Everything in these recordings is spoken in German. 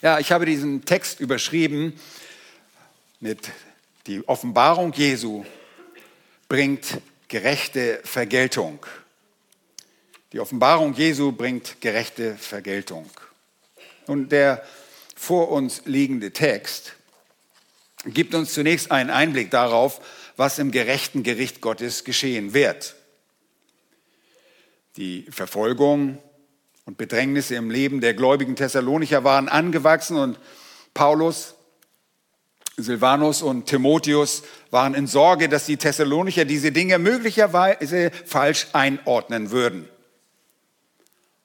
Ja, ich habe diesen Text überschrieben mit die Offenbarung Jesu bringt gerechte Vergeltung. Die Offenbarung Jesu bringt gerechte Vergeltung. Und der vor uns liegende Text gibt uns zunächst einen Einblick darauf, was im gerechten Gericht Gottes geschehen wird. Die Verfolgung und Bedrängnisse im Leben der gläubigen Thessalonicher waren angewachsen und Paulus, Silvanus und Timotheus waren in Sorge, dass die Thessalonicher diese Dinge möglicherweise falsch einordnen würden.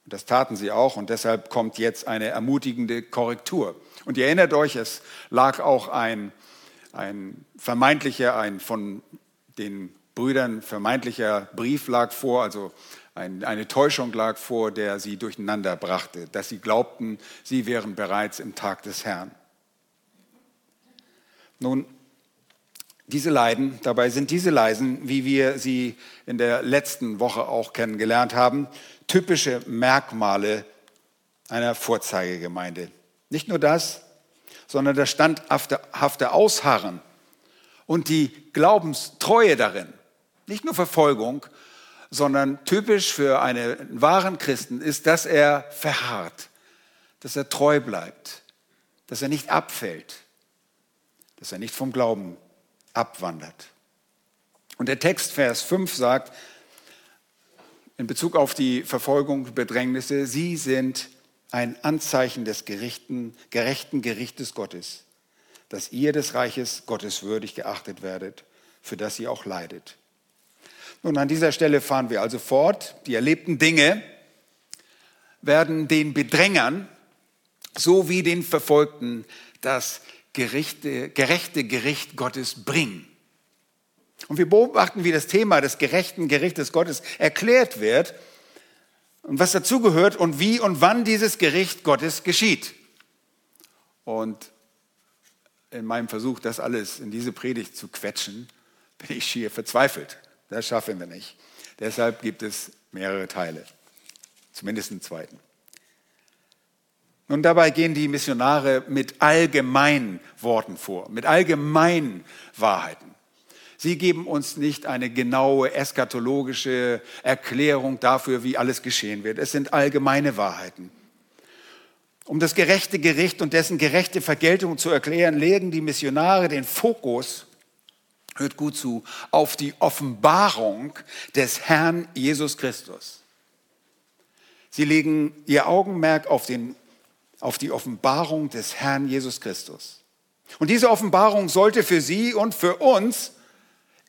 Und das taten sie auch und deshalb kommt jetzt eine ermutigende Korrektur. Und ihr erinnert euch, es lag auch ein, ein vermeintlicher, ein von den Brüdern vermeintlicher Brief lag vor, also ein, eine Täuschung lag vor, der sie durcheinander brachte, dass sie glaubten, sie wären bereits im Tag des Herrn. Nun, diese Leiden, dabei sind diese Leiden, wie wir sie in der letzten Woche auch kennengelernt haben, typische Merkmale einer Vorzeigegemeinde. Nicht nur das, sondern das standhafte Ausharren und die Glaubenstreue darin. Nicht nur Verfolgung, sondern typisch für einen wahren Christen ist, dass er verharrt, dass er treu bleibt, dass er nicht abfällt, dass er nicht vom Glauben abwandert. Und der Text, Vers 5 sagt, in Bezug auf die Verfolgung, Bedrängnisse, sie sind ein Anzeichen des gerechten, gerechten Gerichtes Gottes, dass ihr des Reiches Gottes würdig geachtet werdet, für das ihr auch leidet. Nun, an dieser Stelle fahren wir also fort. Die erlebten Dinge werden den Bedrängern sowie den Verfolgten das Gerichte, gerechte Gericht Gottes bringen. Und wir beobachten, wie das Thema des gerechten Gerichtes Gottes erklärt wird und was dazugehört und wie und wann dieses Gericht Gottes geschieht. Und in meinem Versuch, das alles in diese Predigt zu quetschen, bin ich schier verzweifelt. Das schaffen wir nicht. Deshalb gibt es mehrere Teile, zumindest einen zweiten. Und dabei gehen die Missionare mit allgemeinen Worten vor, mit allgemeinen Wahrheiten. Sie geben uns nicht eine genaue eschatologische Erklärung dafür, wie alles geschehen wird. Es sind allgemeine Wahrheiten. Um das gerechte Gericht und dessen gerechte Vergeltung zu erklären, legen die Missionare den Fokus hört gut zu, auf die Offenbarung des Herrn Jesus Christus. Sie legen ihr Augenmerk auf, den, auf die Offenbarung des Herrn Jesus Christus. Und diese Offenbarung sollte für Sie und für uns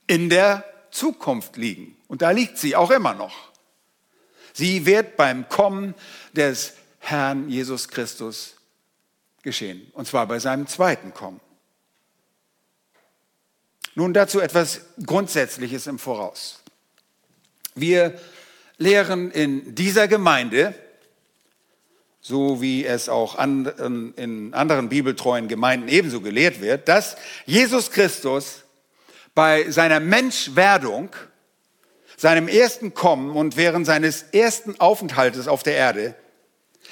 in der Zukunft liegen. Und da liegt sie auch immer noch. Sie wird beim Kommen des Herrn Jesus Christus geschehen. Und zwar bei seinem zweiten Kommen. Nun dazu etwas Grundsätzliches im Voraus. Wir lehren in dieser Gemeinde, so wie es auch in anderen bibeltreuen Gemeinden ebenso gelehrt wird, dass Jesus Christus bei seiner Menschwerdung, seinem ersten Kommen und während seines ersten Aufenthaltes auf der Erde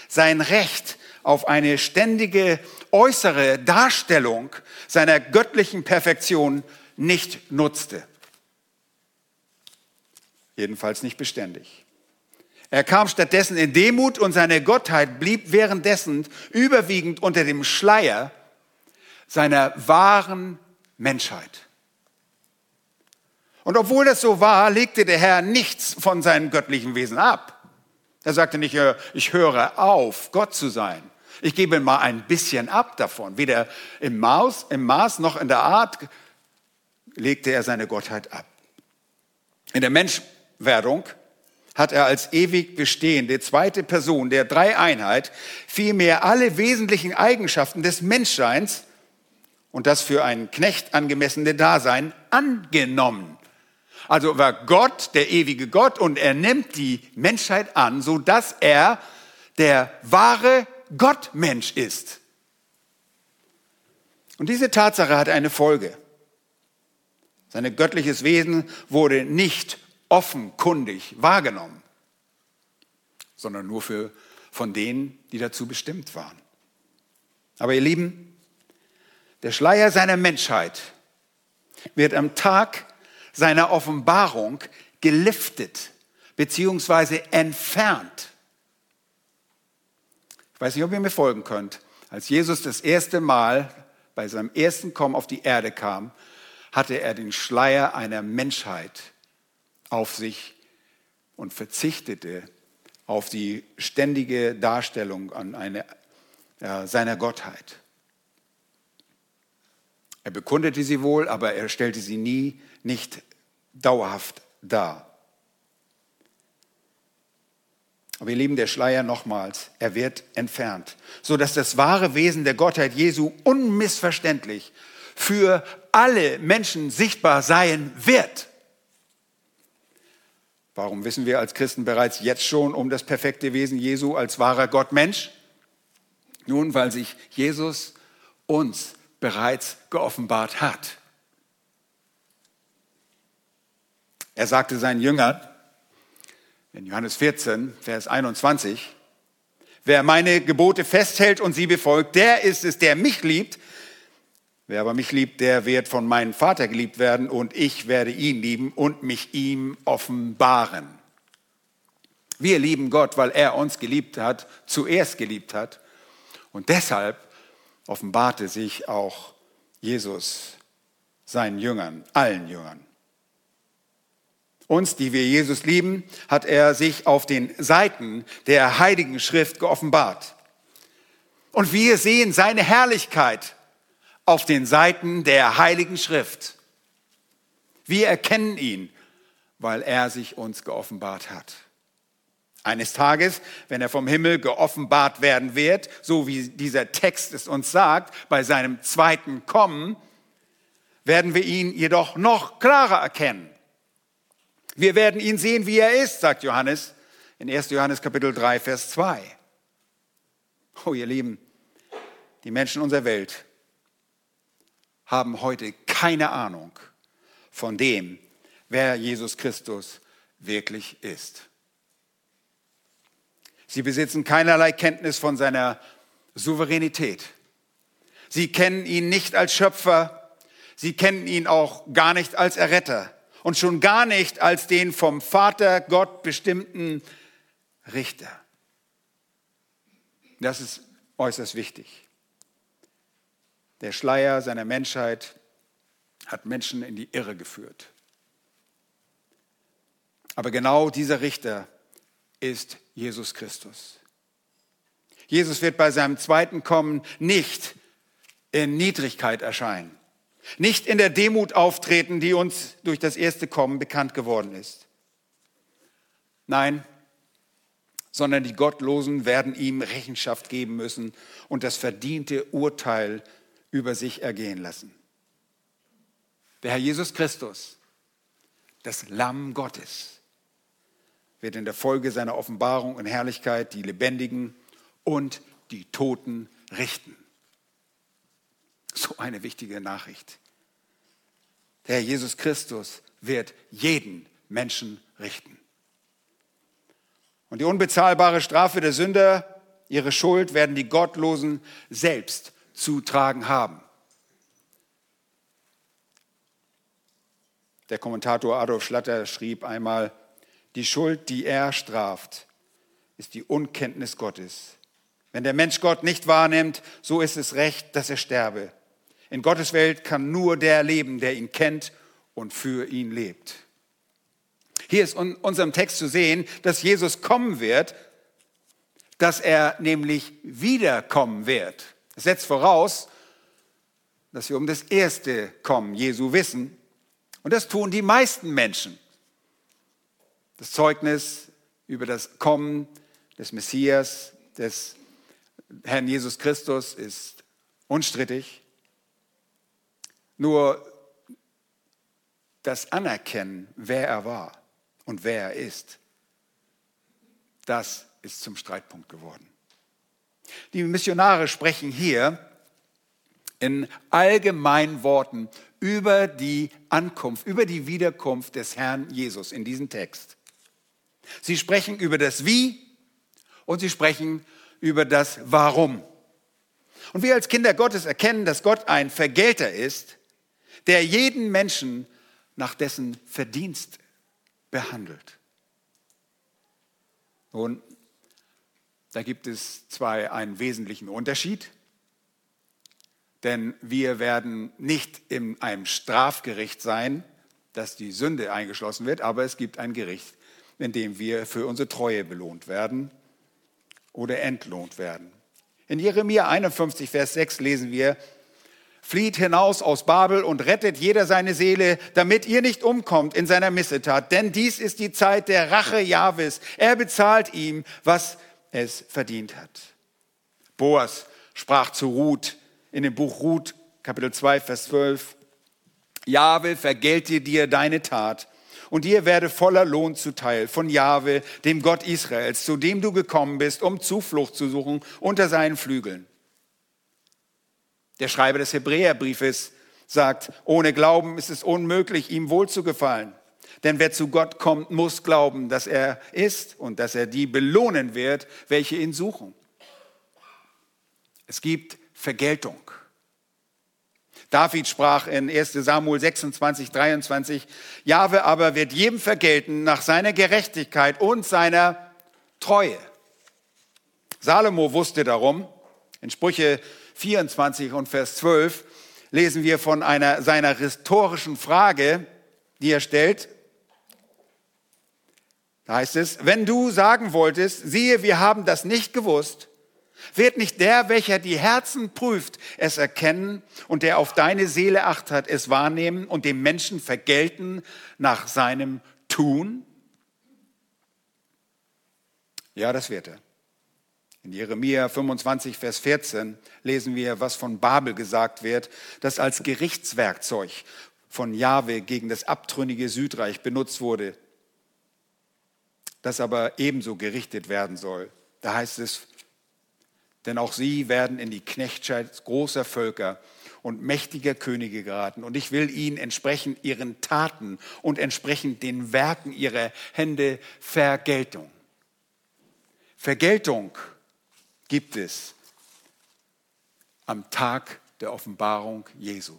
sein Recht auf eine ständige äußere Darstellung seiner göttlichen Perfektion nicht nutzte. Jedenfalls nicht beständig. Er kam stattdessen in Demut und seine Gottheit blieb währenddessen überwiegend unter dem Schleier seiner wahren Menschheit. Und obwohl das so war, legte der Herr nichts von seinem göttlichen Wesen ab. Er sagte nicht, ich höre auf, Gott zu sein. Ich gebe mal ein bisschen ab davon, weder im Maß, im Maß noch in der Art legte er seine Gottheit ab. In der Menschwerdung hat er als ewig bestehende zweite Person der Dreieinheit vielmehr alle wesentlichen Eigenschaften des Menschseins und das für einen Knecht angemessene Dasein angenommen. Also war Gott der ewige Gott und er nimmt die Menschheit an, so dass er der wahre Gottmensch ist. Und diese Tatsache hat eine Folge. Sein göttliches Wesen wurde nicht offenkundig wahrgenommen, sondern nur für, von denen, die dazu bestimmt waren. Aber ihr Lieben, der Schleier seiner Menschheit wird am Tag seiner Offenbarung geliftet beziehungsweise entfernt. Ich weiß nicht, ob ihr mir folgen könnt. Als Jesus das erste Mal bei seinem ersten Kommen auf die Erde kam, hatte er den Schleier einer Menschheit auf sich und verzichtete auf die ständige Darstellung an eine, äh, seiner Gottheit. Er bekundete sie wohl, aber er stellte sie nie nicht dauerhaft dar. Aber ihr Lieben, der Schleier nochmals, er wird entfernt, sodass das wahre Wesen der Gottheit Jesu unmissverständlich für alle Menschen sichtbar sein wird. Warum wissen wir als Christen bereits jetzt schon um das perfekte Wesen Jesu als wahrer Gott Mensch? Nun, weil sich Jesus uns bereits geoffenbart hat. Er sagte seinen Jüngern in Johannes 14, Vers 21, wer meine Gebote festhält und sie befolgt, der ist es, der mich liebt. Wer aber mich liebt, der wird von meinem Vater geliebt werden und ich werde ihn lieben und mich ihm offenbaren. Wir lieben Gott, weil er uns geliebt hat, zuerst geliebt hat. Und deshalb offenbarte sich auch Jesus seinen Jüngern, allen Jüngern. Uns, die wir Jesus lieben, hat er sich auf den Seiten der Heiligen Schrift geoffenbart. Und wir sehen seine Herrlichkeit auf den Seiten der Heiligen Schrift. Wir erkennen ihn, weil er sich uns geoffenbart hat. Eines Tages, wenn er vom Himmel geoffenbart werden wird, so wie dieser Text es uns sagt, bei seinem zweiten Kommen, werden wir ihn jedoch noch klarer erkennen. Wir werden ihn sehen, wie er ist, sagt Johannes in 1. Johannes Kapitel 3, Vers 2. Oh, ihr Lieben, die Menschen unserer Welt haben heute keine Ahnung von dem, wer Jesus Christus wirklich ist. Sie besitzen keinerlei Kenntnis von seiner Souveränität. Sie kennen ihn nicht als Schöpfer, sie kennen ihn auch gar nicht als Erretter und schon gar nicht als den vom Vater Gott bestimmten Richter. Das ist äußerst wichtig. Der Schleier seiner Menschheit hat Menschen in die Irre geführt. Aber genau dieser Richter ist Jesus Christus. Jesus wird bei seinem zweiten Kommen nicht in Niedrigkeit erscheinen, nicht in der Demut auftreten, die uns durch das erste Kommen bekannt geworden ist. Nein, sondern die Gottlosen werden ihm Rechenschaft geben müssen und das verdiente Urteil über sich ergehen lassen. Der Herr Jesus Christus, das Lamm Gottes, wird in der Folge seiner Offenbarung in Herrlichkeit die Lebendigen und die Toten richten. So eine wichtige Nachricht. Der Herr Jesus Christus wird jeden Menschen richten. Und die unbezahlbare Strafe der Sünder, ihre Schuld, werden die Gottlosen selbst zu tragen haben. Der Kommentator Adolf Schlatter schrieb einmal, die Schuld, die er straft, ist die Unkenntnis Gottes. Wenn der Mensch Gott nicht wahrnimmt, so ist es recht, dass er sterbe. In Gottes Welt kann nur der leben, der ihn kennt und für ihn lebt. Hier ist in unserem Text zu sehen, dass Jesus kommen wird, dass er nämlich wiederkommen wird. Es setzt voraus, dass wir um das erste Kommen Jesu wissen. Und das tun die meisten Menschen. Das Zeugnis über das Kommen des Messias, des Herrn Jesus Christus ist unstrittig. Nur das Anerkennen, wer er war und wer er ist, das ist zum Streitpunkt geworden. Die Missionare sprechen hier in allgemeinen Worten über die Ankunft, über die Wiederkunft des Herrn Jesus in diesem Text. Sie sprechen über das Wie und sie sprechen über das Warum. Und wir als Kinder Gottes erkennen, dass Gott ein Vergelter ist, der jeden Menschen nach dessen Verdienst behandelt. Nun, da gibt es zwei einen wesentlichen Unterschied. Denn wir werden nicht in einem Strafgericht sein, dass die Sünde eingeschlossen wird, aber es gibt ein Gericht, in dem wir für unsere Treue belohnt werden oder entlohnt werden. In Jeremia 51, Vers 6 lesen wir, Flieht hinaus aus Babel und rettet jeder seine Seele, damit ihr nicht umkommt in seiner Missetat. Denn dies ist die Zeit der Rache Jahwes. Er bezahlt ihm, was es verdient hat. Boas sprach zu Ruth in dem Buch Ruth, Kapitel 2, Vers 12. Jahwe vergelte dir deine Tat und dir werde voller Lohn zuteil von Jahwe, dem Gott Israels, zu dem du gekommen bist, um Zuflucht zu suchen unter seinen Flügeln. Der Schreiber des Hebräerbriefes sagt, ohne Glauben ist es unmöglich, ihm wohlzugefallen. Denn wer zu Gott kommt, muss glauben, dass er ist und dass er die belohnen wird, welche ihn suchen. Es gibt Vergeltung. David sprach in 1 Samuel 26, 23, Jahwe aber wird jedem vergelten nach seiner Gerechtigkeit und seiner Treue. Salomo wusste darum, in Sprüche 24 und Vers 12 lesen wir von einer seiner rhetorischen Frage, die er stellt. Da heißt es, wenn du sagen wolltest, siehe, wir haben das nicht gewusst, wird nicht der, welcher die Herzen prüft, es erkennen und der auf deine Seele acht hat, es wahrnehmen und dem Menschen vergelten nach seinem Tun? Ja, das wird er. In Jeremia 25, Vers 14 lesen wir, was von Babel gesagt wird, das als Gerichtswerkzeug von Jahwe gegen das abtrünnige Südreich benutzt wurde, das aber ebenso gerichtet werden soll. Da heißt es, denn auch sie werden in die Knechtschaft großer Völker und mächtiger Könige geraten. Und ich will ihnen entsprechend ihren Taten und entsprechend den Werken ihrer Hände Vergeltung. Vergeltung gibt es am Tag der Offenbarung Jesu.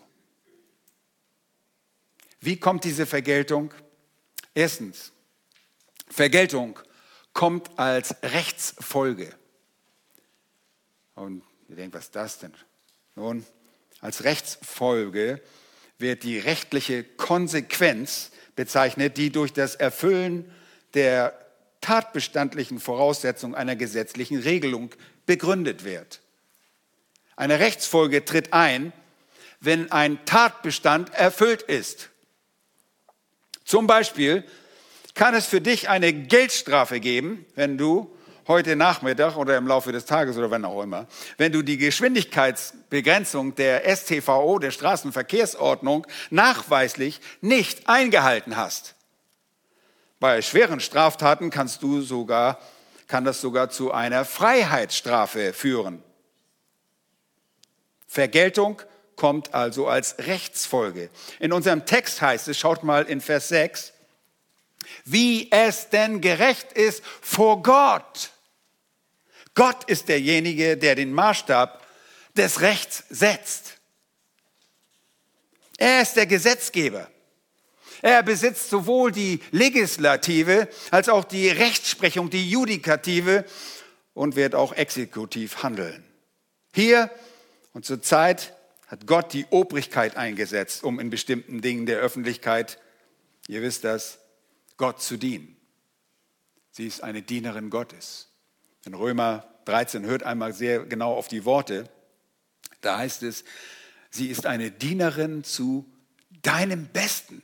Wie kommt diese Vergeltung? Erstens, Vergeltung kommt als Rechtsfolge. Und ihr denkt, was ist das denn? Nun, als Rechtsfolge wird die rechtliche Konsequenz bezeichnet, die durch das Erfüllen der tatbestandlichen Voraussetzung einer gesetzlichen Regelung begründet wird. Eine Rechtsfolge tritt ein, wenn ein Tatbestand erfüllt ist. Zum Beispiel kann es für dich eine Geldstrafe geben, wenn du heute Nachmittag oder im Laufe des Tages oder wann auch immer, wenn du die Geschwindigkeitsbegrenzung der STVO, der Straßenverkehrsordnung, nachweislich nicht eingehalten hast. Bei schweren Straftaten kannst du sogar kann das sogar zu einer Freiheitsstrafe führen. Vergeltung kommt also als Rechtsfolge. In unserem Text heißt es, schaut mal in Vers 6, wie es denn gerecht ist vor Gott. Gott ist derjenige, der den Maßstab des Rechts setzt. Er ist der Gesetzgeber. Er besitzt sowohl die Legislative als auch die Rechtsprechung, die Judikative und wird auch exekutiv handeln. Hier und zur Zeit hat Gott die Obrigkeit eingesetzt, um in bestimmten Dingen der Öffentlichkeit, ihr wisst das, Gott zu dienen. Sie ist eine Dienerin Gottes. In Römer 13 hört einmal sehr genau auf die Worte. Da heißt es, sie ist eine Dienerin zu deinem Besten.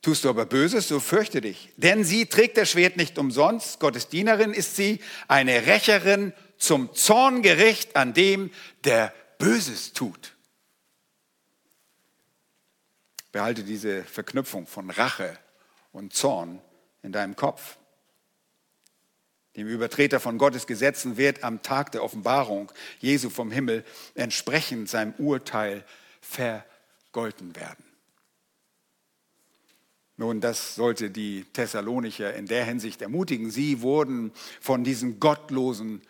Tust du aber Böses, so fürchte dich. Denn sie trägt das Schwert nicht umsonst. Gottes Dienerin ist sie, eine Rächerin zum Zorngericht an dem, der Böses tut. Behalte diese Verknüpfung von Rache und Zorn in deinem Kopf. Dem Übertreter von Gottes Gesetzen wird am Tag der Offenbarung Jesu vom Himmel entsprechend seinem Urteil vergolten werden. Nun, das sollte die Thessalonicher in der Hinsicht ermutigen. Sie wurden von diesen gottlosen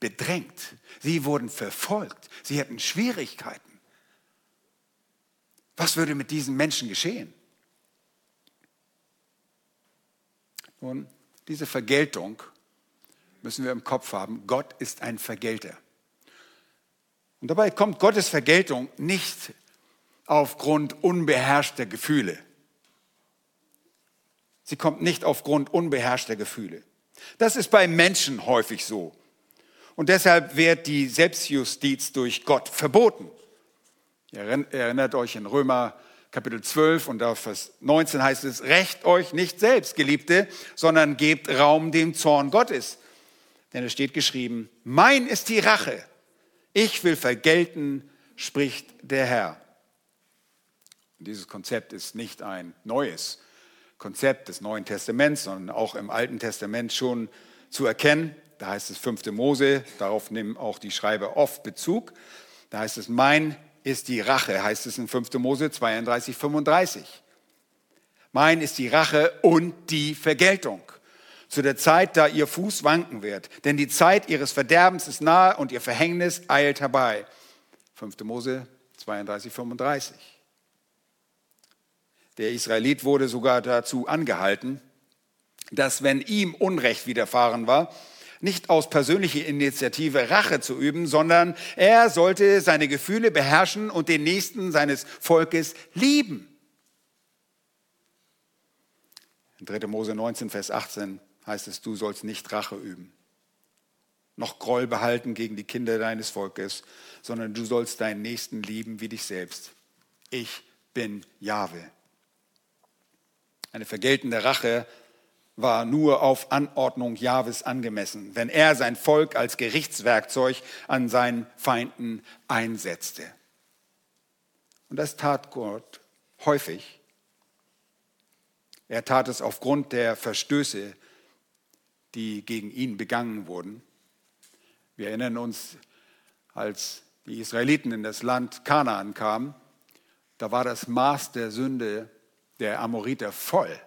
bedrängt. Sie wurden verfolgt. Sie hatten Schwierigkeiten. Was würde mit diesen Menschen geschehen? Nun, diese Vergeltung müssen wir im Kopf haben. Gott ist ein Vergelter. Und dabei kommt Gottes Vergeltung nicht aufgrund unbeherrschter Gefühle. Sie kommt nicht aufgrund unbeherrschter Gefühle. Das ist bei Menschen häufig so. Und deshalb wird die Selbstjustiz durch Gott verboten. Ihr erinnert euch in Römer Kapitel 12 und auf Vers 19 heißt es, rächt euch nicht selbst, Geliebte, sondern gebt Raum dem Zorn Gottes. Denn es steht geschrieben, mein ist die Rache, ich will vergelten, spricht der Herr. Dieses Konzept ist nicht ein neues Konzept des Neuen Testaments, sondern auch im Alten Testament schon zu erkennen. Da heißt es 5. Mose, darauf nehmen auch die Schreiber oft Bezug. Da heißt es, mein ist die Rache, heißt es in 5. Mose 32, 35. Mein ist die Rache und die Vergeltung. Zu der Zeit, da ihr Fuß wanken wird. Denn die Zeit ihres Verderbens ist nahe und ihr Verhängnis eilt herbei. 5. Mose 32, 35. Der Israelit wurde sogar dazu angehalten, dass wenn ihm Unrecht widerfahren war, nicht aus persönlicher Initiative Rache zu üben, sondern er sollte seine Gefühle beherrschen und den Nächsten seines Volkes lieben. In 3. Mose 19, Vers 18 heißt es, du sollst nicht Rache üben, noch Groll behalten gegen die Kinder deines Volkes, sondern du sollst deinen Nächsten lieben wie dich selbst. Ich bin Jahwe. Eine vergeltende Rache war nur auf Anordnung Jahwes angemessen, wenn er sein Volk als Gerichtswerkzeug an seinen Feinden einsetzte. Und das tat Gott häufig. Er tat es aufgrund der Verstöße, die gegen ihn begangen wurden. Wir erinnern uns, als die Israeliten in das Land Kanaan kamen, da war das Maß der Sünde der Amoriter voll.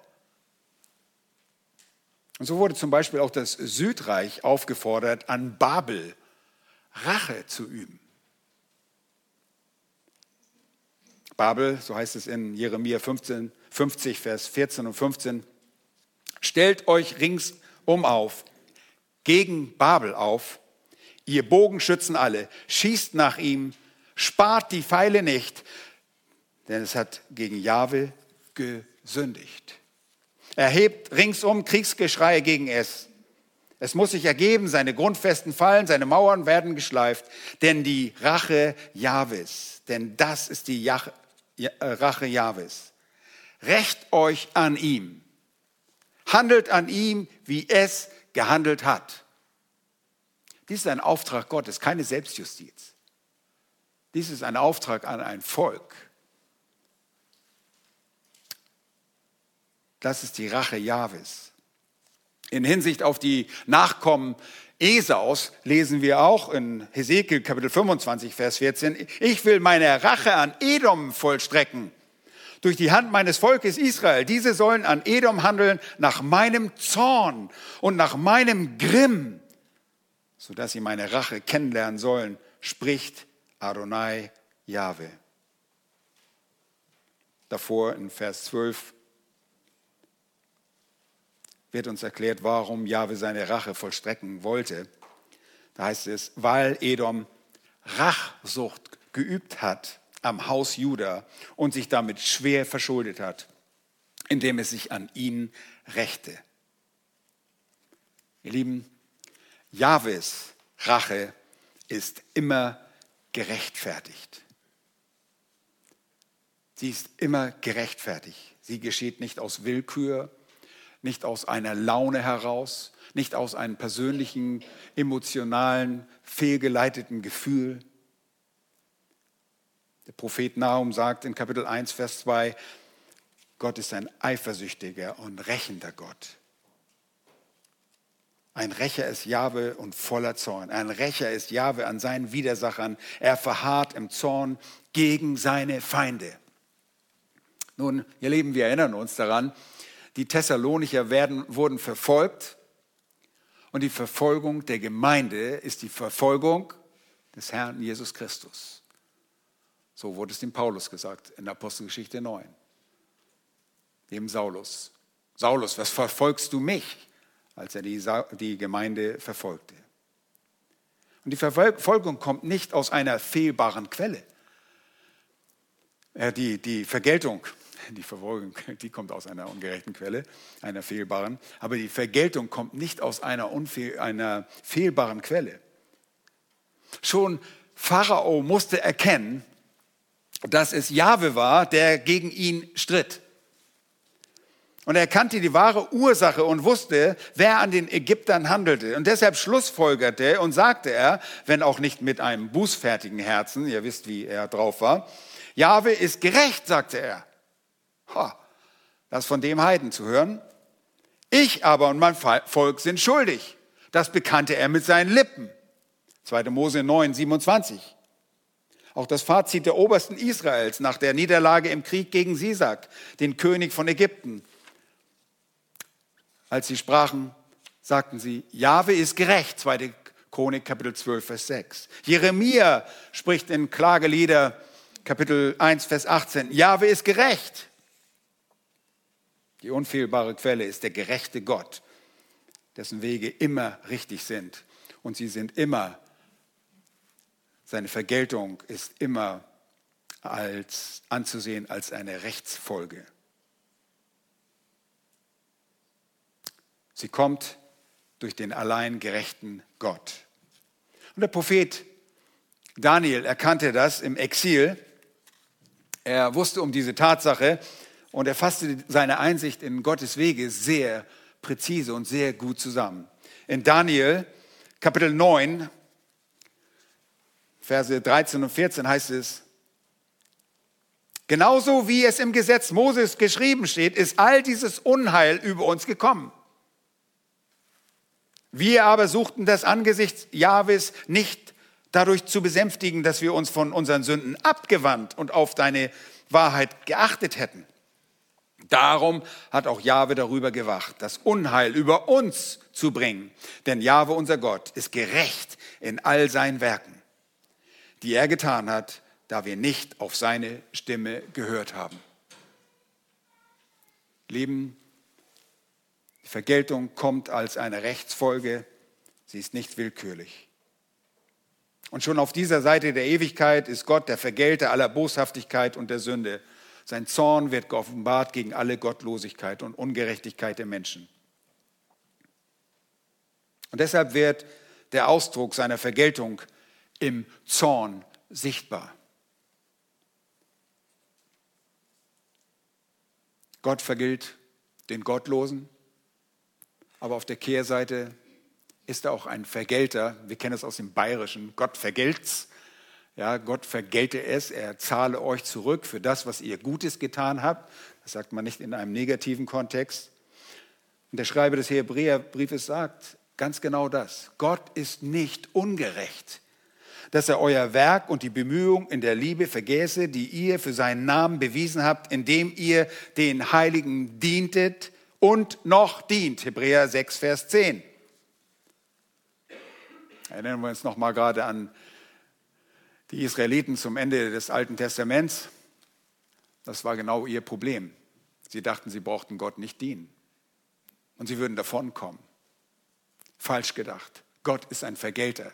Und so wurde zum Beispiel auch das Südreich aufgefordert, an Babel Rache zu üben. Babel, so heißt es in Jeremia 15, 50, Vers 14 und 15, stellt euch ringsum auf, gegen Babel auf, ihr Bogenschützen alle, schießt nach ihm, spart die Pfeile nicht, denn es hat gegen Jahwe gesündigt. Erhebt ringsum Kriegsgeschrei gegen es. Es muss sich ergeben, seine Grundfesten fallen, seine Mauern werden geschleift, denn die Rache Jahwes, denn das ist die äh, Rache Jahwes. Recht euch an ihm. Handelt an ihm, wie es gehandelt hat. Dies ist ein Auftrag Gottes, keine Selbstjustiz. Dies ist ein Auftrag an ein Volk. Das ist die Rache Jahwes. In Hinsicht auf die Nachkommen Esaus lesen wir auch in Hesekiel Kapitel 25, Vers 14, ich will meine Rache an Edom vollstrecken durch die Hand meines Volkes Israel. Diese sollen an Edom handeln nach meinem Zorn und nach meinem Grimm, sodass sie meine Rache kennenlernen sollen, spricht Adonai Jahwe. Davor in Vers 12, wird uns erklärt, warum Jahwe seine Rache vollstrecken wollte. Da heißt es, weil Edom Rachsucht geübt hat am Haus Juda und sich damit schwer verschuldet hat, indem es sich an ihn rächte. Ihr Lieben, Jahwes Rache ist immer gerechtfertigt. Sie ist immer gerechtfertigt. Sie geschieht nicht aus Willkür, nicht aus einer Laune heraus, nicht aus einem persönlichen, emotionalen, fehlgeleiteten Gefühl. Der Prophet Nahum sagt in Kapitel 1, Vers 2, Gott ist ein eifersüchtiger und rächender Gott. Ein Rächer ist Jahwe und voller Zorn. Ein Rächer ist Jahwe an seinen Widersachern. Er verharrt im Zorn gegen seine Feinde. Nun, ihr Lieben, wir erinnern uns daran, die Thessalonicher werden, wurden verfolgt. Und die Verfolgung der Gemeinde ist die Verfolgung des Herrn Jesus Christus. So wurde es dem Paulus gesagt in Apostelgeschichte 9. Dem Saulus. Saulus, was verfolgst du mich? Als er die, die Gemeinde verfolgte. Und die Verfolgung kommt nicht aus einer fehlbaren Quelle. Äh, die, die Vergeltung, die Verfolgung, die kommt aus einer ungerechten Quelle, einer fehlbaren. Aber die Vergeltung kommt nicht aus einer, unfehl, einer fehlbaren Quelle. Schon Pharao musste erkennen, dass es Jahwe war, der gegen ihn stritt. Und er kannte die wahre Ursache und wusste, wer an den Ägyptern handelte. Und deshalb schlussfolgerte und sagte er, wenn auch nicht mit einem bußfertigen Herzen, ihr wisst, wie er drauf war, Jahwe ist gerecht, sagte er. Ha, das von dem Heiden zu hören. Ich aber und mein Volk sind schuldig. Das bekannte er mit seinen Lippen. 2. Mose 9, 27. Auch das Fazit der Obersten Israels nach der Niederlage im Krieg gegen Sisak, den König von Ägypten. Als sie sprachen, sagten sie, Jahwe ist gerecht, 2. Chronik Kapitel 12, Vers 6. Jeremia spricht in Klagelieder Kapitel 1, Vers 18, Jahwe ist gerecht. Die unfehlbare Quelle ist der gerechte Gott, dessen Wege immer richtig sind. Und sie sind immer, seine Vergeltung ist immer als, anzusehen als eine Rechtsfolge. Sie kommt durch den allein gerechten Gott. Und der Prophet Daniel erkannte das im Exil. Er wusste um diese Tatsache und er fasste seine Einsicht in Gottes Wege sehr präzise und sehr gut zusammen. In Daniel Kapitel 9, Verse 13 und 14 heißt es, genauso wie es im Gesetz Moses geschrieben steht, ist all dieses Unheil über uns gekommen. Wir aber suchten das Angesicht Jahwes nicht dadurch zu besänftigen, dass wir uns von unseren Sünden abgewandt und auf deine Wahrheit geachtet hätten. Darum hat auch Jahwe darüber gewacht, das Unheil über uns zu bringen. Denn Jahwe, unser Gott, ist gerecht in all seinen Werken, die er getan hat, da wir nicht auf seine Stimme gehört haben. Lieben die Vergeltung kommt als eine Rechtsfolge, sie ist nicht willkürlich. Und schon auf dieser Seite der Ewigkeit ist Gott der Vergelter aller Boshaftigkeit und der Sünde. Sein Zorn wird geoffenbart gegen alle Gottlosigkeit und Ungerechtigkeit der Menschen. Und deshalb wird der Ausdruck seiner Vergeltung im Zorn sichtbar. Gott vergilt den Gottlosen, aber auf der Kehrseite ist er auch ein Vergelter. Wir kennen es aus dem Bayerischen. Gott vergelt's. Ja, Gott vergelte es. Er zahle euch zurück für das, was ihr Gutes getan habt. Das sagt man nicht in einem negativen Kontext. Und der Schreiber des Hebräerbriefes sagt ganz genau das. Gott ist nicht ungerecht, dass er euer Werk und die Bemühung in der Liebe vergäße, die ihr für seinen Namen bewiesen habt, indem ihr den Heiligen dientet und noch dient. Hebräer 6, Vers 10. Erinnern wir uns noch mal gerade an die Israeliten zum Ende des Alten Testaments. Das war genau ihr Problem. Sie dachten, sie brauchten Gott nicht dienen. Und sie würden davonkommen. Falsch gedacht. Gott ist ein Vergelter.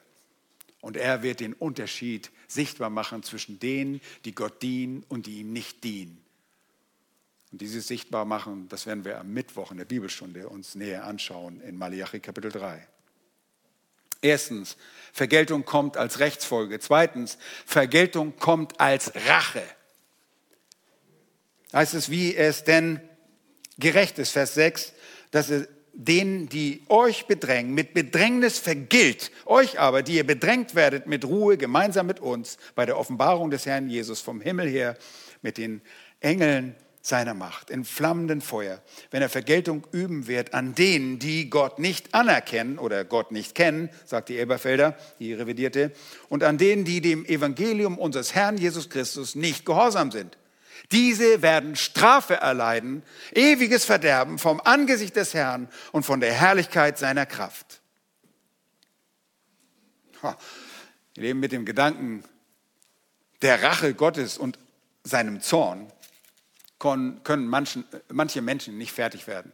Und er wird den Unterschied sichtbar machen zwischen denen, die Gott dienen und die ihm nicht dienen. Und dieses sichtbar machen, das werden wir am Mittwoch in der Bibelstunde uns näher anschauen in Malachi Kapitel 3. Erstens, Vergeltung kommt als Rechtsfolge. Zweitens, Vergeltung kommt als Rache. Heißt es, wie es denn gerecht ist, Vers 6, dass es denen, die euch bedrängen, mit Bedrängnis vergilt, euch aber, die ihr bedrängt werdet, mit Ruhe gemeinsam mit uns bei der Offenbarung des Herrn Jesus vom Himmel her, mit den Engeln seiner Macht, in flammenden Feuer, wenn er Vergeltung üben wird an denen, die Gott nicht anerkennen oder Gott nicht kennen, sagt die Eberfelder, die revidierte, und an denen, die dem Evangelium unseres Herrn Jesus Christus nicht gehorsam sind. Diese werden Strafe erleiden, ewiges Verderben vom Angesicht des Herrn und von der Herrlichkeit seiner Kraft. Wir leben mit dem Gedanken der Rache Gottes und seinem Zorn können manche Menschen nicht fertig werden.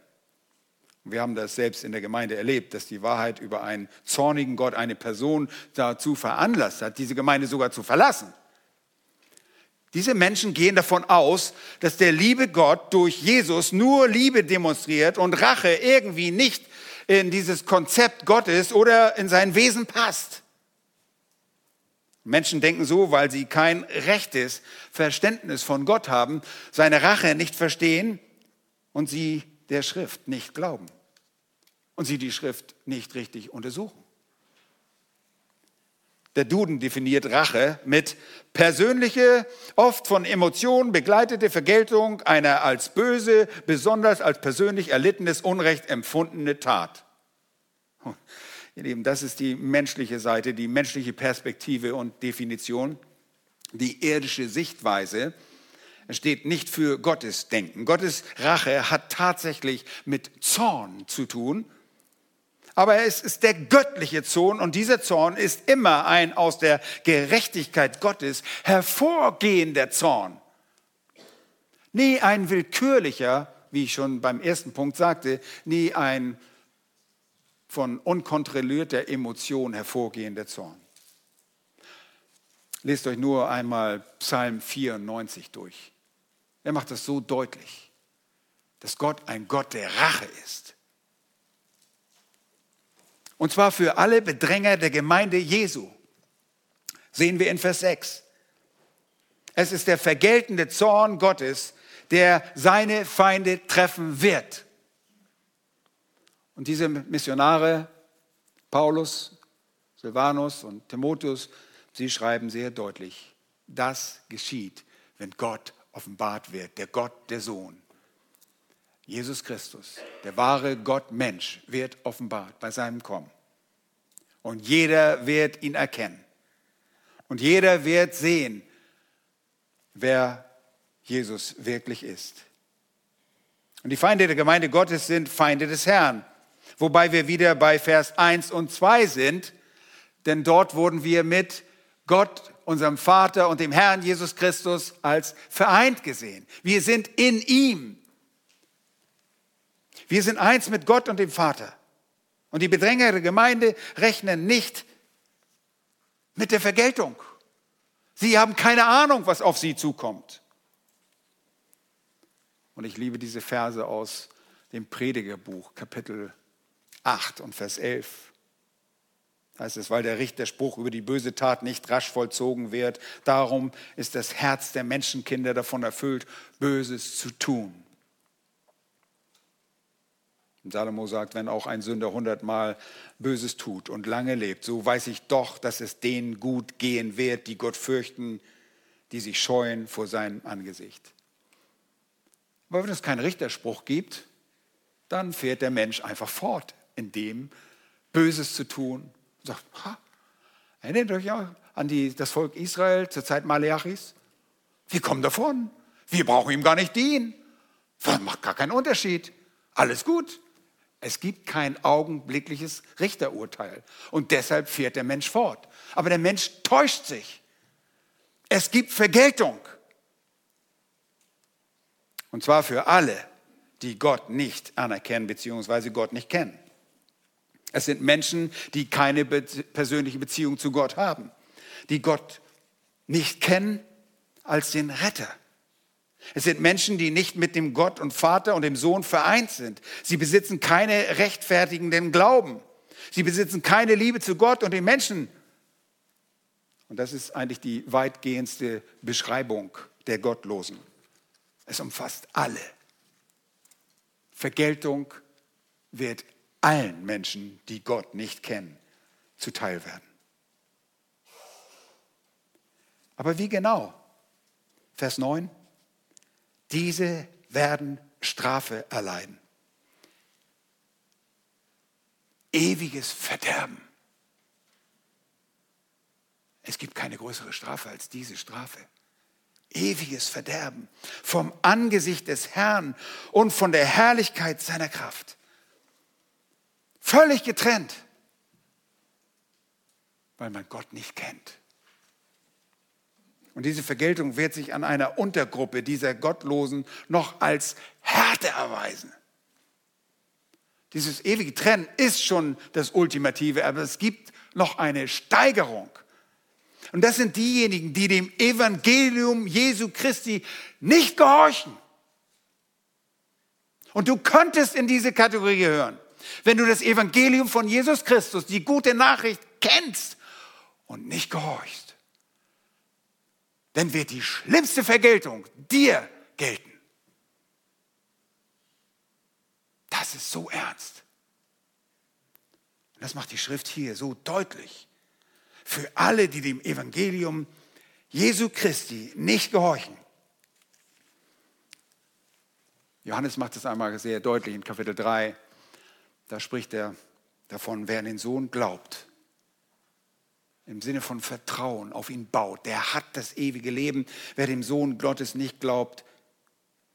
Wir haben das selbst in der Gemeinde erlebt, dass die Wahrheit über einen zornigen Gott eine Person dazu veranlasst hat, diese Gemeinde sogar zu verlassen. Diese Menschen gehen davon aus, dass der liebe Gott durch Jesus nur Liebe demonstriert und Rache irgendwie nicht in dieses Konzept Gottes oder in sein Wesen passt. Menschen denken so, weil sie kein rechtes Verständnis von Gott haben, seine Rache nicht verstehen und sie der Schrift nicht glauben und sie die Schrift nicht richtig untersuchen. Der Duden definiert Rache mit persönliche, oft von Emotionen begleitete Vergeltung einer als böse, besonders als persönlich erlittenes Unrecht empfundene Tat. Ihr Lieben, das ist die menschliche Seite, die menschliche Perspektive und Definition. Die irdische Sichtweise steht nicht für Gottes Denken. Gottes Rache hat tatsächlich mit Zorn zu tun. Aber es ist der göttliche Zorn und dieser Zorn ist immer ein aus der Gerechtigkeit Gottes hervorgehender Zorn. Nie ein willkürlicher, wie ich schon beim ersten Punkt sagte, nie ein von unkontrollierter Emotion hervorgehender Zorn. Lest euch nur einmal Psalm 94 durch. Er macht das so deutlich, dass Gott ein Gott der Rache ist. Und zwar für alle Bedränger der Gemeinde Jesu. Sehen wir in Vers 6. Es ist der vergeltende Zorn Gottes, der seine Feinde treffen wird. Und diese Missionare, Paulus, Silvanus und Timotheus, sie schreiben sehr deutlich, das geschieht, wenn Gott offenbart wird, der Gott, der Sohn. Jesus Christus, der wahre Gott Mensch, wird offenbart bei seinem Kommen. Und jeder wird ihn erkennen. Und jeder wird sehen, wer Jesus wirklich ist. Und die Feinde der Gemeinde Gottes sind Feinde des Herrn. Wobei wir wieder bei Vers 1 und 2 sind, denn dort wurden wir mit Gott, unserem Vater und dem Herrn Jesus Christus als vereint gesehen. Wir sind in ihm. Wir sind eins mit Gott und dem Vater. Und die Bedränger der Gemeinde rechnen nicht mit der Vergeltung. Sie haben keine Ahnung, was auf sie zukommt. Und ich liebe diese Verse aus dem Predigerbuch, Kapitel 8 und Vers 11. Heißt es, weil der Richterspruch über die böse Tat nicht rasch vollzogen wird. Darum ist das Herz der Menschenkinder davon erfüllt, Böses zu tun. Und Salomo sagt, wenn auch ein Sünder hundertmal Böses tut und lange lebt, so weiß ich doch, dass es denen gut gehen wird, die Gott fürchten, die sich scheuen vor seinem Angesicht. Aber wenn es keinen Richterspruch gibt, dann fährt der Mensch einfach fort in dem, Böses zu tun. Und sagt, ha, erinnert euch ja an die, das Volk Israel zur Zeit Maleachis? Wir kommen davon. Wir brauchen ihm gar nicht dienen. Das macht gar keinen Unterschied. Alles gut. Es gibt kein augenblickliches Richterurteil. Und deshalb fährt der Mensch fort. Aber der Mensch täuscht sich. Es gibt Vergeltung. Und zwar für alle, die Gott nicht anerkennen bzw. Gott nicht kennen. Es sind Menschen, die keine persönliche Beziehung zu Gott haben, die Gott nicht kennen als den Retter. Es sind Menschen, die nicht mit dem Gott und Vater und dem Sohn vereint sind. Sie besitzen keine rechtfertigenden Glauben. Sie besitzen keine Liebe zu Gott und den Menschen. Und das ist eigentlich die weitgehendste Beschreibung der Gottlosen. Es umfasst alle. Vergeltung wird allen Menschen, die Gott nicht kennen, zuteil werden. Aber wie genau? Vers 9. Diese werden Strafe erleiden. Ewiges Verderben. Es gibt keine größere Strafe als diese Strafe. Ewiges Verderben vom Angesicht des Herrn und von der Herrlichkeit seiner Kraft. Völlig getrennt. weil man Gott nicht kennt. Und diese Vergeltung wird sich an einer Untergruppe dieser Gottlosen noch als Härte erweisen. Dieses ewige Trennen ist schon das Ultimative, aber es gibt noch eine Steigerung. Und das sind diejenigen, die dem Evangelium Jesu Christi nicht gehorchen. Und du könntest in diese Kategorie gehören, wenn du das Evangelium von Jesus Christus, die gute Nachricht kennst und nicht gehorchst. Dann wird die schlimmste Vergeltung dir gelten. Das ist so ernst. Und das macht die Schrift hier so deutlich. Für alle, die dem Evangelium Jesu Christi nicht gehorchen. Johannes macht es einmal sehr deutlich in Kapitel 3. Da spricht er davon, wer an den Sohn glaubt, im Sinne von Vertrauen auf ihn baut, der hat das ewige Leben. Wer dem Sohn Gottes nicht glaubt,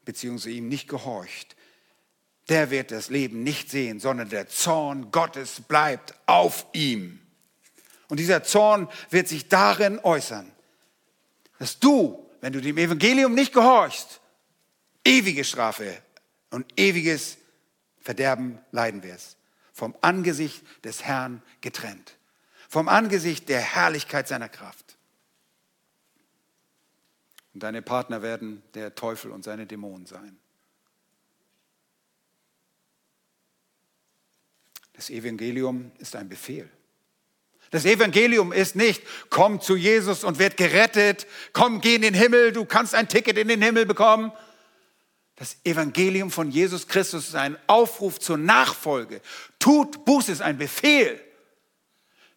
beziehungsweise ihm nicht gehorcht, der wird das Leben nicht sehen, sondern der Zorn Gottes bleibt auf ihm. Und dieser Zorn wird sich darin äußern, dass du, wenn du dem Evangelium nicht gehorchst, ewige Strafe und ewiges Verderben leiden wirst. Vom Angesicht des Herrn getrennt. Vom Angesicht der Herrlichkeit seiner Kraft. Und deine Partner werden der Teufel und seine Dämonen sein. Das Evangelium ist ein Befehl. Das Evangelium ist nicht, komm zu Jesus und werd gerettet, komm, geh in den Himmel, du kannst ein Ticket in den Himmel bekommen. Das Evangelium von Jesus Christus ist ein Aufruf zur Nachfolge. Tut Buße ist ein Befehl.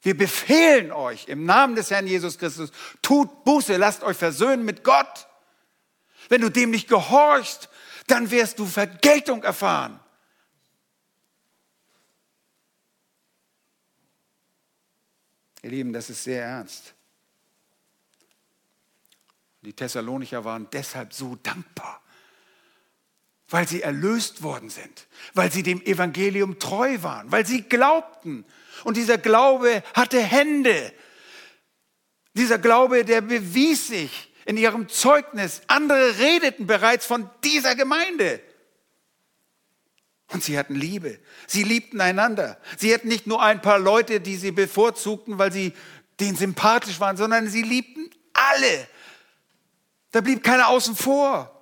Wir befehlen euch im Namen des Herrn Jesus Christus, tut Buße, lasst euch versöhnen mit Gott. Wenn du dem nicht gehorchst, dann wirst du Vergeltung erfahren. Ihr Lieben, das ist sehr ernst. Die Thessalonicher waren deshalb so dankbar, weil sie erlöst worden sind, weil sie dem Evangelium treu waren, weil sie glaubten. Und dieser Glaube hatte Hände. Dieser Glaube, der bewies sich in ihrem Zeugnis. Andere redeten bereits von dieser Gemeinde. Und sie hatten Liebe. Sie liebten einander. Sie hatten nicht nur ein paar Leute, die sie bevorzugten, weil sie denen sympathisch waren, sondern sie liebten alle. Da blieb keiner außen vor.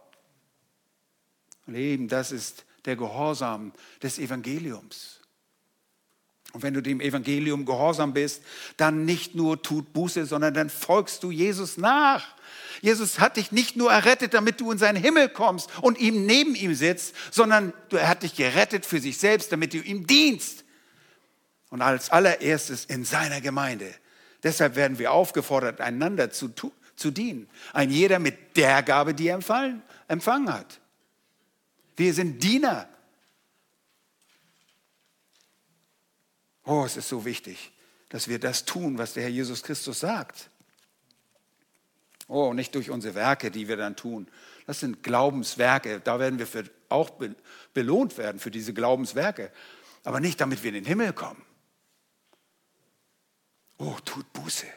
Und eben das ist der Gehorsam des Evangeliums. Und wenn du dem Evangelium gehorsam bist, dann nicht nur tut Buße, sondern dann folgst du Jesus nach. Jesus hat dich nicht nur errettet, damit du in seinen Himmel kommst und ihm neben ihm sitzt, sondern er hat dich gerettet für sich selbst, damit du ihm dienst. Und als allererstes in seiner Gemeinde. Deshalb werden wir aufgefordert, einander zu, zu dienen. Ein jeder mit der Gabe, die er empfangen hat. Wir sind Diener. Oh, es ist so wichtig, dass wir das tun, was der Herr Jesus Christus sagt. Oh, nicht durch unsere Werke, die wir dann tun. Das sind Glaubenswerke. Da werden wir auch belohnt werden für diese Glaubenswerke. Aber nicht, damit wir in den Himmel kommen. Oh, tut Buße.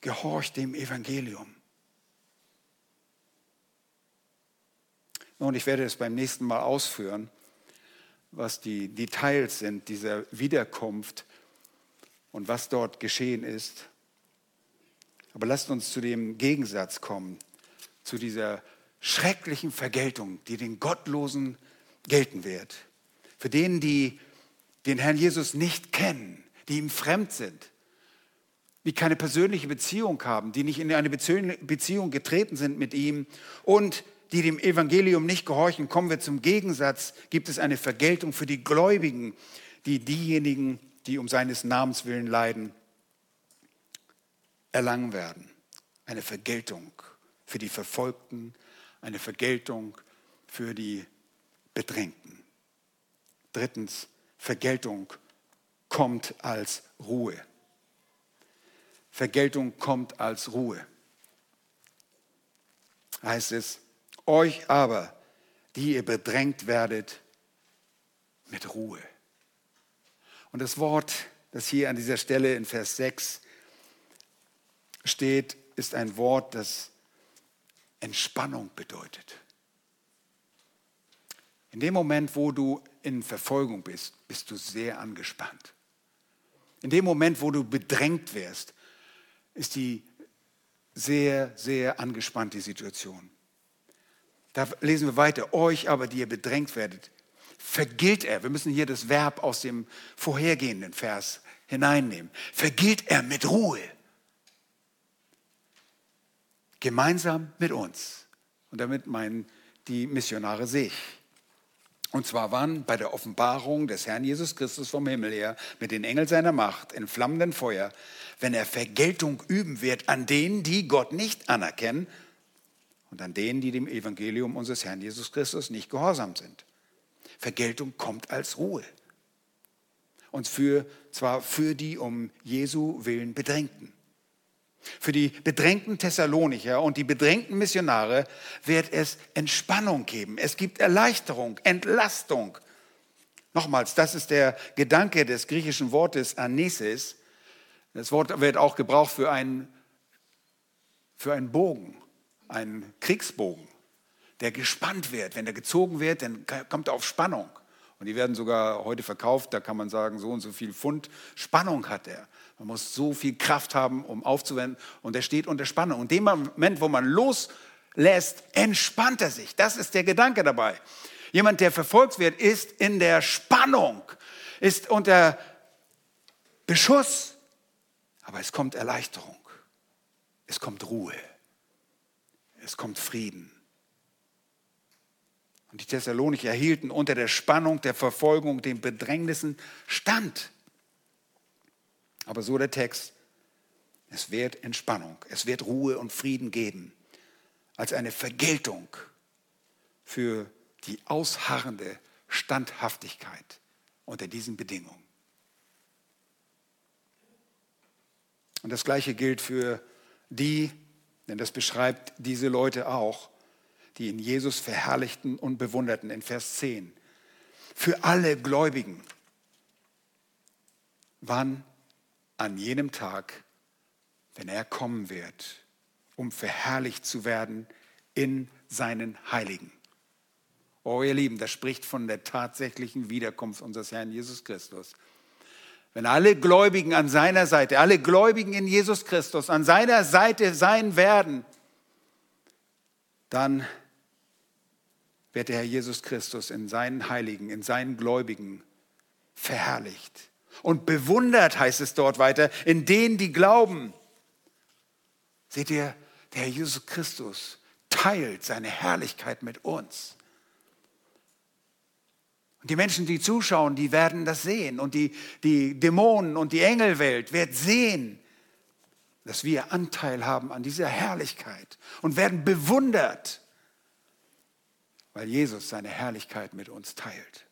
Gehorcht dem Evangelium. Und ich werde es beim nächsten Mal ausführen, was die Details sind dieser Wiederkunft und was dort geschehen ist. Aber lasst uns zu dem Gegensatz kommen, zu dieser schrecklichen Vergeltung, die den Gottlosen gelten wird. Für denen, die den Herrn Jesus nicht kennen, die ihm fremd sind, die keine persönliche Beziehung haben, die nicht in eine Beziehung getreten sind mit ihm und die dem Evangelium nicht gehorchen, kommen wir zum Gegensatz, gibt es eine Vergeltung für die Gläubigen, die diejenigen, die um seines Namens willen leiden, erlangen werden. Eine Vergeltung für die Verfolgten, eine Vergeltung für die Bedrängten. Drittens, Vergeltung kommt als Ruhe. Vergeltung kommt als Ruhe. Heißt es, euch aber, die ihr bedrängt werdet, mit Ruhe. Und das Wort, das hier an dieser Stelle in Vers 6 steht, ist ein Wort, das Entspannung bedeutet. In dem Moment, wo du in Verfolgung bist, bist du sehr angespannt. In dem Moment, wo du bedrängt wirst, ist die sehr, sehr angespannt, die Situation. Da lesen wir weiter. Euch aber, die ihr bedrängt werdet, vergilt er. Wir müssen hier das Verb aus dem vorhergehenden Vers hineinnehmen. Vergilt er mit Ruhe. Gemeinsam mit uns. Und damit meinen die Missionare sich. Und zwar wann? Bei der Offenbarung des Herrn Jesus Christus vom Himmel her mit den Engeln seiner Macht in flammenden Feuer, wenn er Vergeltung üben wird an denen, die Gott nicht anerkennen und an denen, die dem Evangelium unseres Herrn Jesus Christus nicht gehorsam sind. Vergeltung kommt als Ruhe. Und für, zwar für die um Jesu Willen Bedrängten. Für die bedrängten Thessalonicher und die bedrängten Missionare wird es Entspannung geben. Es gibt Erleichterung, Entlastung. Nochmals, das ist der Gedanke des griechischen Wortes Anesis. Das Wort wird auch gebraucht für einen, für einen Bogen, einen Kriegsbogen, der gespannt wird. Wenn der gezogen wird, dann kommt er auf Spannung. Und die werden sogar heute verkauft, da kann man sagen, so und so viel Pfund Spannung hat er. Man muss so viel Kraft haben, um aufzuwenden. Und er steht unter Spannung. Und dem Moment, wo man loslässt, entspannt er sich. Das ist der Gedanke dabei. Jemand, der verfolgt wird, ist in der Spannung, ist unter Beschuss. Aber es kommt Erleichterung. Es kommt Ruhe. Es kommt Frieden. Und die Thessalonicher erhielten unter der Spannung der Verfolgung, den Bedrängnissen stand. Aber so der Text, es wird Entspannung, es wird Ruhe und Frieden geben, als eine Vergeltung für die ausharrende Standhaftigkeit unter diesen Bedingungen. Und das Gleiche gilt für die, denn das beschreibt diese Leute auch, die in Jesus verherrlichten und bewunderten in Vers 10. Für alle Gläubigen. Wann an jenem Tag, wenn er kommen wird, um verherrlicht zu werden in seinen Heiligen. Oh ihr Lieben, das spricht von der tatsächlichen Wiederkunft unseres Herrn Jesus Christus. Wenn alle Gläubigen an seiner Seite, alle Gläubigen in Jesus Christus an seiner Seite sein werden, dann wird der Herr Jesus Christus in seinen Heiligen, in seinen Gläubigen verherrlicht. Und bewundert heißt es dort weiter, in denen, die glauben. Seht ihr, der Herr Jesus Christus teilt seine Herrlichkeit mit uns. Und die Menschen, die zuschauen, die werden das sehen. Und die, die Dämonen und die Engelwelt wird sehen, dass wir Anteil haben an dieser Herrlichkeit und werden bewundert, weil Jesus seine Herrlichkeit mit uns teilt.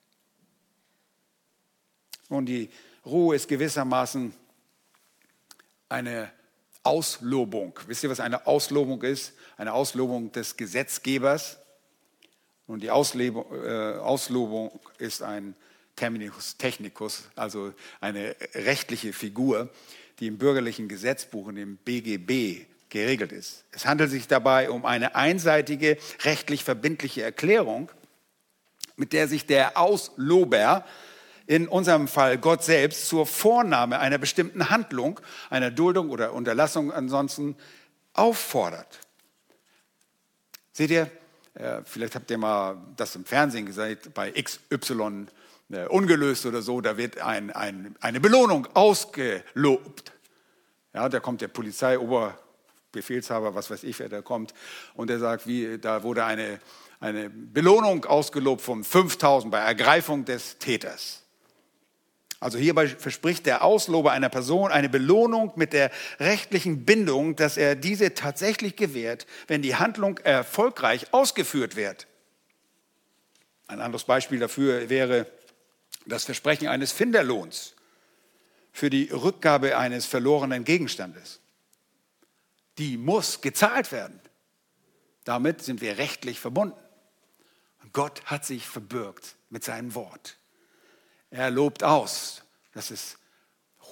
Und die Ruhe ist gewissermaßen eine Auslobung. Wisst ihr, was eine Auslobung ist? Eine Auslobung des Gesetzgebers. Und die Auslebung, äh, Auslobung ist ein Terminus technicus, also eine rechtliche Figur, die im bürgerlichen Gesetzbuch und im BGB geregelt ist. Es handelt sich dabei um eine einseitige rechtlich verbindliche Erklärung, mit der sich der Auslober in unserem Fall Gott selbst zur Vornahme einer bestimmten Handlung, einer Duldung oder Unterlassung ansonsten auffordert. Seht ihr, vielleicht habt ihr mal das im Fernsehen gesagt, bei XY äh, ungelöst oder so, da wird ein, ein, eine Belohnung ausgelobt. Ja, da kommt der Polizeioberbefehlshaber, was weiß ich, wer da kommt, und er sagt, wie, da wurde eine, eine Belohnung ausgelobt von 5000 bei Ergreifung des Täters. Also hierbei verspricht der Auslober einer Person eine Belohnung mit der rechtlichen Bindung, dass er diese tatsächlich gewährt, wenn die Handlung erfolgreich ausgeführt wird. Ein anderes Beispiel dafür wäre das Versprechen eines Finderlohns für die Rückgabe eines verlorenen Gegenstandes. Die muss gezahlt werden. Damit sind wir rechtlich verbunden. Und Gott hat sich verbürgt mit seinem Wort. Er lobt aus, dass es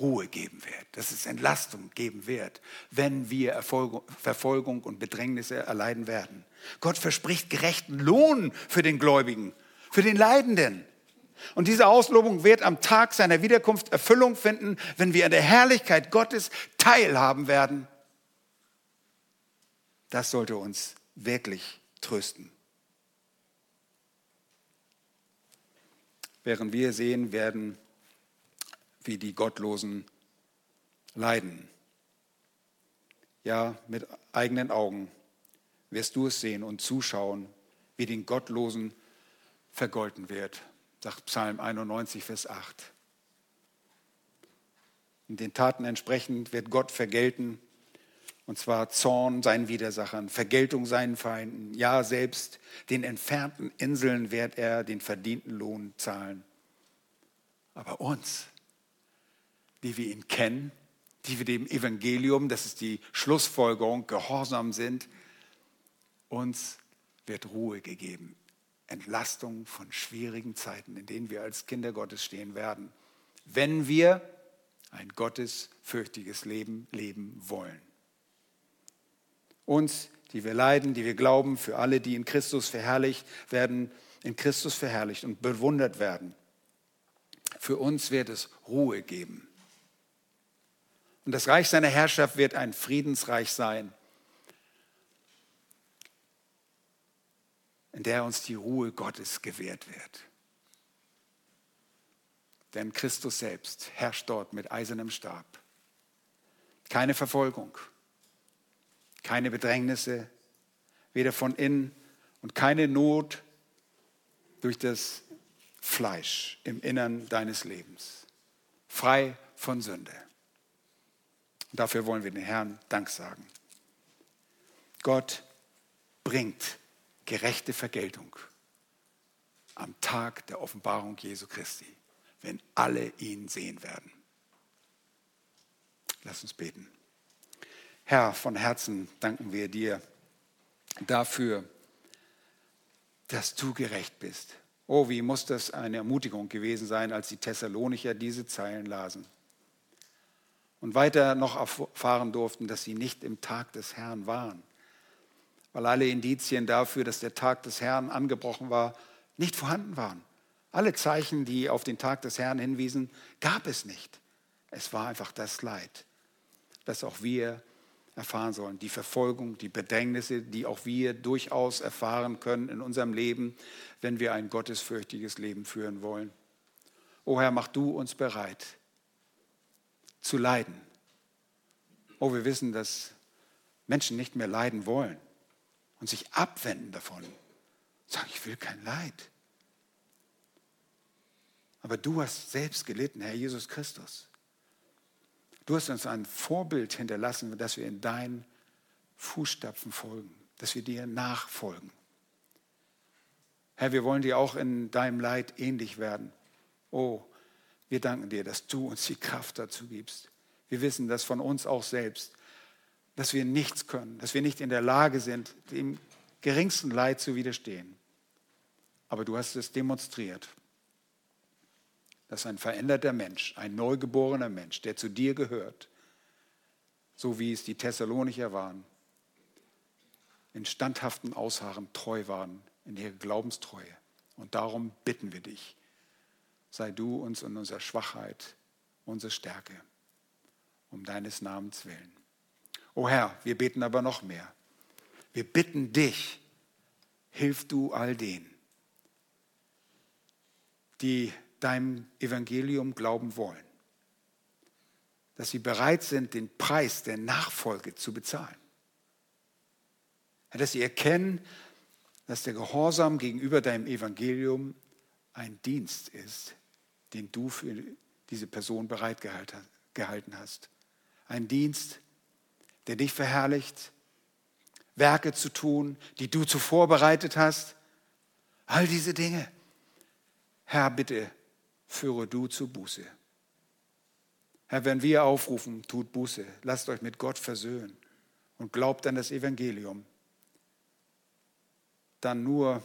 Ruhe geben wird, dass es Entlastung geben wird, wenn wir Erfolg, Verfolgung und Bedrängnisse erleiden werden. Gott verspricht gerechten Lohn für den Gläubigen, für den Leidenden. Und diese Auslobung wird am Tag seiner Wiederkunft Erfüllung finden, wenn wir an der Herrlichkeit Gottes teilhaben werden. Das sollte uns wirklich trösten. Während wir sehen werden, wie die Gottlosen leiden. Ja, mit eigenen Augen wirst du es sehen und zuschauen, wie den Gottlosen vergolten wird, sagt Psalm 91, Vers 8. Und den Taten entsprechend wird Gott vergelten, und zwar Zorn seinen Widersachern, Vergeltung seinen Feinden, ja selbst den entfernten Inseln wird er den verdienten Lohn zahlen. Aber uns, die wir ihn kennen, die wir dem Evangelium, das ist die Schlussfolgerung, gehorsam sind, uns wird Ruhe gegeben. Entlastung von schwierigen Zeiten, in denen wir als Kinder Gottes stehen werden, wenn wir ein gottesfürchtiges Leben leben wollen. Uns, die wir leiden, die wir glauben, für alle, die in Christus verherrlicht werden, in Christus verherrlicht und bewundert werden. Für uns wird es Ruhe geben. Und das Reich seiner Herrschaft wird ein Friedensreich sein, in der uns die Ruhe Gottes gewährt wird. Denn Christus selbst herrscht dort mit eisernem Stab. Keine Verfolgung, keine Bedrängnisse, weder von innen und keine Not durch das Fleisch im Innern deines Lebens. Frei von Sünde. Und dafür wollen wir den Herrn Dank sagen. Gott bringt gerechte Vergeltung am Tag der Offenbarung Jesu Christi, wenn alle ihn sehen werden. Lass uns beten. Herr, von Herzen danken wir dir dafür, dass du gerecht bist. Oh, wie muss das eine Ermutigung gewesen sein, als die Thessalonicher diese Zeilen lasen und weiter noch erfahren durften, dass sie nicht im Tag des Herrn waren, weil alle Indizien dafür, dass der Tag des Herrn angebrochen war, nicht vorhanden waren. Alle Zeichen, die auf den Tag des Herrn hinwiesen, gab es nicht. Es war einfach das Leid, das auch wir erfahren sollen. Die Verfolgung, die Bedrängnisse, die auch wir durchaus erfahren können in unserem Leben, wenn wir ein gottesfürchtiges Leben führen wollen. O Herr, mach du uns bereit, zu leiden. Oh, wir wissen, dass Menschen nicht mehr leiden wollen und sich abwenden davon. Sagen, ich will kein Leid. Aber du hast selbst gelitten, Herr Jesus Christus. Du hast uns ein Vorbild hinterlassen, dass wir in deinen Fußstapfen folgen, dass wir dir nachfolgen. Herr, wir wollen dir auch in deinem Leid ähnlich werden. Oh, wir danken dir, dass du uns die Kraft dazu gibst. Wir wissen das von uns auch selbst, dass wir nichts können, dass wir nicht in der Lage sind, dem geringsten Leid zu widerstehen. Aber du hast es demonstriert, dass ein veränderter Mensch, ein neugeborener Mensch, der zu dir gehört, so wie es die Thessalonicher waren, in standhaften Ausharren treu waren, in ihrer Glaubenstreue. Und darum bitten wir dich, sei du uns in unserer Schwachheit unsere Stärke, um deines Namens willen. O Herr, wir beten aber noch mehr. Wir bitten dich, hilf du all denen, die deinem Evangelium glauben wollen, dass sie bereit sind, den Preis der Nachfolge zu bezahlen. Dass sie erkennen, dass der Gehorsam gegenüber deinem Evangelium ein Dienst ist, den du für diese Person bereitgehalten hast. Ein Dienst, der dich verherrlicht, Werke zu tun, die du zuvor bereitet hast. All diese Dinge. Herr, bitte führe du zu Buße. Herr, wenn wir aufrufen, tut Buße, lasst euch mit Gott versöhnen und glaubt an das Evangelium, dann nur,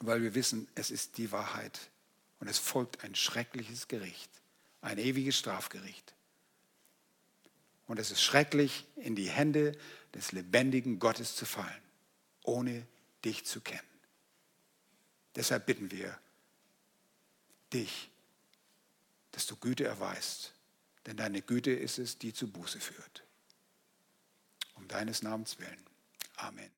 weil wir wissen, es ist die Wahrheit und es folgt ein schreckliches Gericht, ein ewiges Strafgericht. Und es ist schrecklich, in die Hände des lebendigen Gottes zu fallen, ohne dich zu kennen. Deshalb bitten wir dich, dass du Güte erweist, denn deine Güte ist es, die zu Buße führt. Um deines Namens willen. Amen.